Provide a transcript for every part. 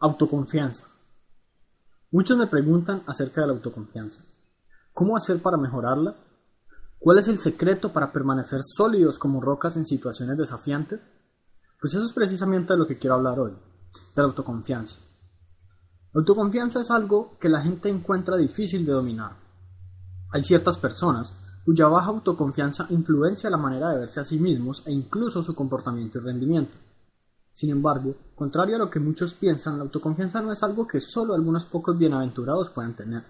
Autoconfianza. Muchos me preguntan acerca de la autoconfianza. ¿Cómo hacer para mejorarla? ¿Cuál es el secreto para permanecer sólidos como rocas en situaciones desafiantes? Pues eso es precisamente de lo que quiero hablar hoy, de la autoconfianza. La autoconfianza es algo que la gente encuentra difícil de dominar. Hay ciertas personas cuya baja autoconfianza influencia la manera de verse a sí mismos e incluso su comportamiento y rendimiento. Sin embargo, contrario a lo que muchos piensan, la autoconfianza no es algo que solo algunos pocos bienaventurados puedan tener.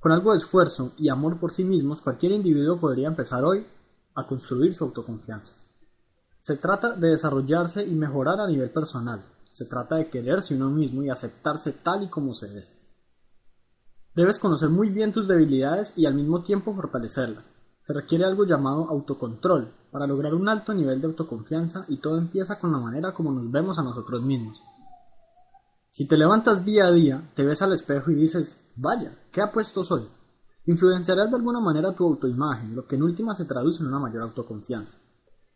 Con algo de esfuerzo y amor por sí mismos, cualquier individuo podría empezar hoy a construir su autoconfianza. Se trata de desarrollarse y mejorar a nivel personal. Se trata de quererse uno mismo y aceptarse tal y como se es. Debes conocer muy bien tus debilidades y al mismo tiempo fortalecerlas. Se requiere algo llamado autocontrol para lograr un alto nivel de autoconfianza y todo empieza con la manera como nos vemos a nosotros mismos. Si te levantas día a día, te ves al espejo y dices, vaya, ¿qué apuesto soy? Influenciarás de alguna manera tu autoimagen, lo que en última se traduce en una mayor autoconfianza.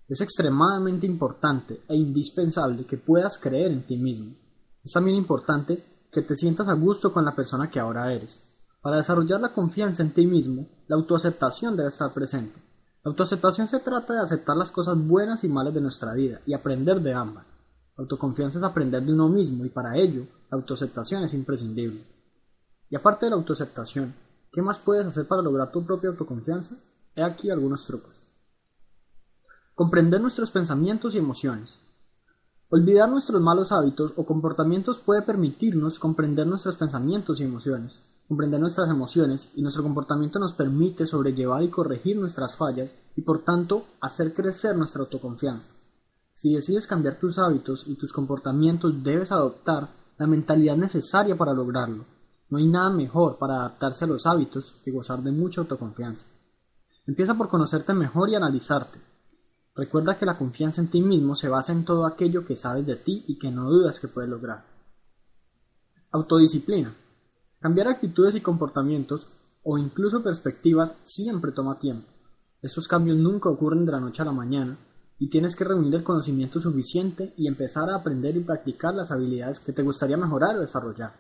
Es extremadamente importante e indispensable que puedas creer en ti mismo. Es también importante que te sientas a gusto con la persona que ahora eres. Para desarrollar la confianza en ti mismo, la autoaceptación debe estar presente. La autoaceptación se trata de aceptar las cosas buenas y malas de nuestra vida y aprender de ambas. La autoconfianza es aprender de uno mismo y para ello la autoaceptación es imprescindible. Y aparte de la autoaceptación, ¿qué más puedes hacer para lograr tu propia autoconfianza? He aquí algunos trucos. Comprender nuestros pensamientos y emociones. Olvidar nuestros malos hábitos o comportamientos puede permitirnos comprender nuestros pensamientos y emociones comprender nuestras emociones y nuestro comportamiento nos permite sobrellevar y corregir nuestras fallas y por tanto hacer crecer nuestra autoconfianza. Si decides cambiar tus hábitos y tus comportamientos debes adoptar la mentalidad necesaria para lograrlo. No hay nada mejor para adaptarse a los hábitos que gozar de mucha autoconfianza. Empieza por conocerte mejor y analizarte. Recuerda que la confianza en ti mismo se basa en todo aquello que sabes de ti y que no dudas que puedes lograr. Autodisciplina. Cambiar actitudes y comportamientos o incluso perspectivas siempre toma tiempo. Estos cambios nunca ocurren de la noche a la mañana y tienes que reunir el conocimiento suficiente y empezar a aprender y practicar las habilidades que te gustaría mejorar o desarrollar.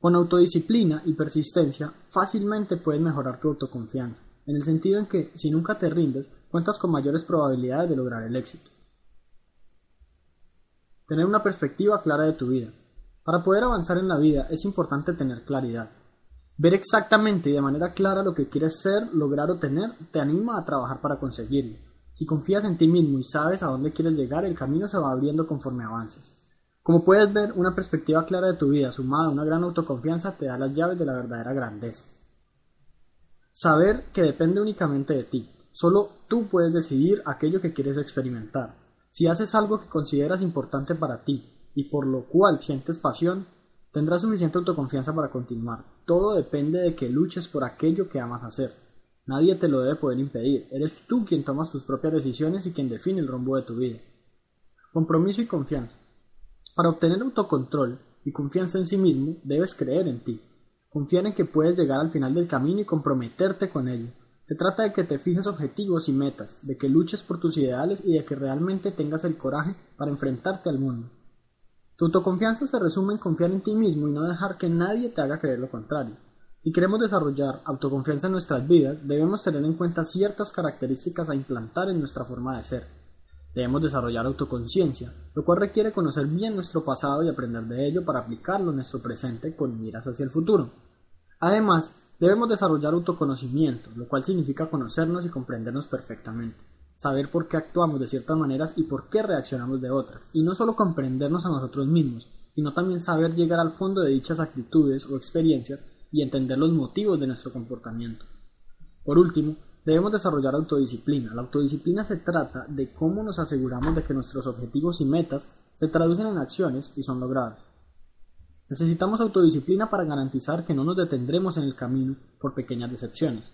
Con autodisciplina y persistencia fácilmente puedes mejorar tu autoconfianza, en el sentido en que si nunca te rindes, cuentas con mayores probabilidades de lograr el éxito. Tener una perspectiva clara de tu vida. Para poder avanzar en la vida es importante tener claridad. Ver exactamente y de manera clara lo que quieres ser, lograr o tener te anima a trabajar para conseguirlo. Si confías en ti mismo y sabes a dónde quieres llegar, el camino se va abriendo conforme avances. Como puedes ver, una perspectiva clara de tu vida sumada a una gran autoconfianza te da las llaves de la verdadera grandeza. Saber que depende únicamente de ti. Solo tú puedes decidir aquello que quieres experimentar. Si haces algo que consideras importante para ti y por lo cual sientes pasión, tendrás suficiente autoconfianza para continuar. Todo depende de que luches por aquello que amas hacer. Nadie te lo debe poder impedir. Eres tú quien tomas tus propias decisiones y quien define el rumbo de tu vida. Compromiso y confianza. Para obtener autocontrol y confianza en sí mismo, debes creer en ti. Confiar en que puedes llegar al final del camino y comprometerte con ello. Se trata de que te fijes objetivos y metas, de que luches por tus ideales y de que realmente tengas el coraje para enfrentarte al mundo. Tu autoconfianza se resume en confiar en ti mismo y no dejar que nadie te haga creer lo contrario. Si queremos desarrollar autoconfianza en nuestras vidas, debemos tener en cuenta ciertas características a implantar en nuestra forma de ser. Debemos desarrollar autoconciencia, lo cual requiere conocer bien nuestro pasado y aprender de ello para aplicarlo en nuestro presente con miras hacia el futuro. Además, debemos desarrollar autoconocimiento, lo cual significa conocernos y comprendernos perfectamente saber por qué actuamos de ciertas maneras y por qué reaccionamos de otras, y no solo comprendernos a nosotros mismos, sino también saber llegar al fondo de dichas actitudes o experiencias y entender los motivos de nuestro comportamiento. Por último, debemos desarrollar autodisciplina. La autodisciplina se trata de cómo nos aseguramos de que nuestros objetivos y metas se traducen en acciones y son logradas. Necesitamos autodisciplina para garantizar que no nos detendremos en el camino por pequeñas decepciones.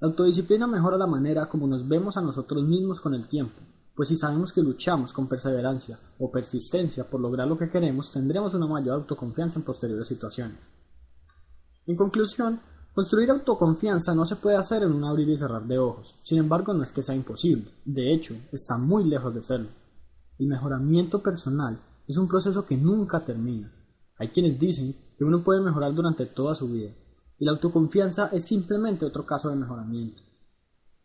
La autodisciplina mejora la manera como nos vemos a nosotros mismos con el tiempo, pues si sabemos que luchamos con perseverancia o persistencia por lograr lo que queremos, tendremos una mayor autoconfianza en posteriores situaciones. En conclusión, construir autoconfianza no se puede hacer en un abrir y cerrar de ojos, sin embargo no es que sea imposible, de hecho, está muy lejos de serlo. El mejoramiento personal es un proceso que nunca termina. Hay quienes dicen que uno puede mejorar durante toda su vida, y la autoconfianza es simplemente otro caso de mejoramiento.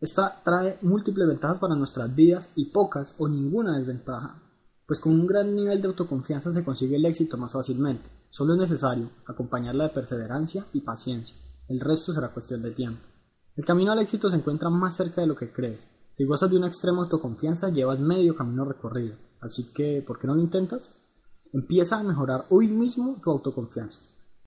Esta trae múltiples ventajas para nuestras vidas y pocas o ninguna desventaja, pues con un gran nivel de autoconfianza se consigue el éxito más fácilmente. Solo es necesario acompañarla de perseverancia y paciencia. El resto será cuestión de tiempo. El camino al éxito se encuentra más cerca de lo que crees. Si gozas de una extrema autoconfianza, llevas medio camino recorrido. Así que, ¿por qué no lo intentas? Empieza a mejorar hoy mismo tu autoconfianza.